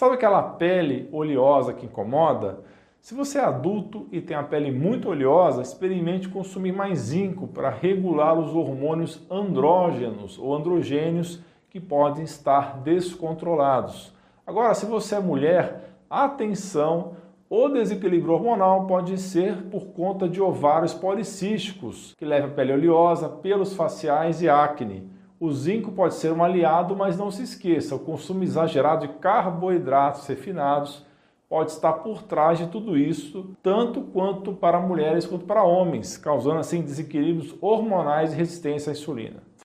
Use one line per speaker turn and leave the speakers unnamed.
Sabe aquela pele oleosa que incomoda? Se você é adulto e tem a pele muito oleosa, experimente consumir mais zinco para regular os hormônios andrógenos ou androgênios que podem estar descontrolados. Agora, se você é mulher, atenção, o desequilíbrio hormonal pode ser por conta de ovários policísticos, que levam a pele oleosa, pelos faciais e acne. O zinco pode ser um aliado, mas não se esqueça, o consumo exagerado de carboidratos refinados pode estar por trás de tudo isso, tanto quanto para mulheres quanto para homens, causando assim desequilíbrios hormonais e resistência à insulina.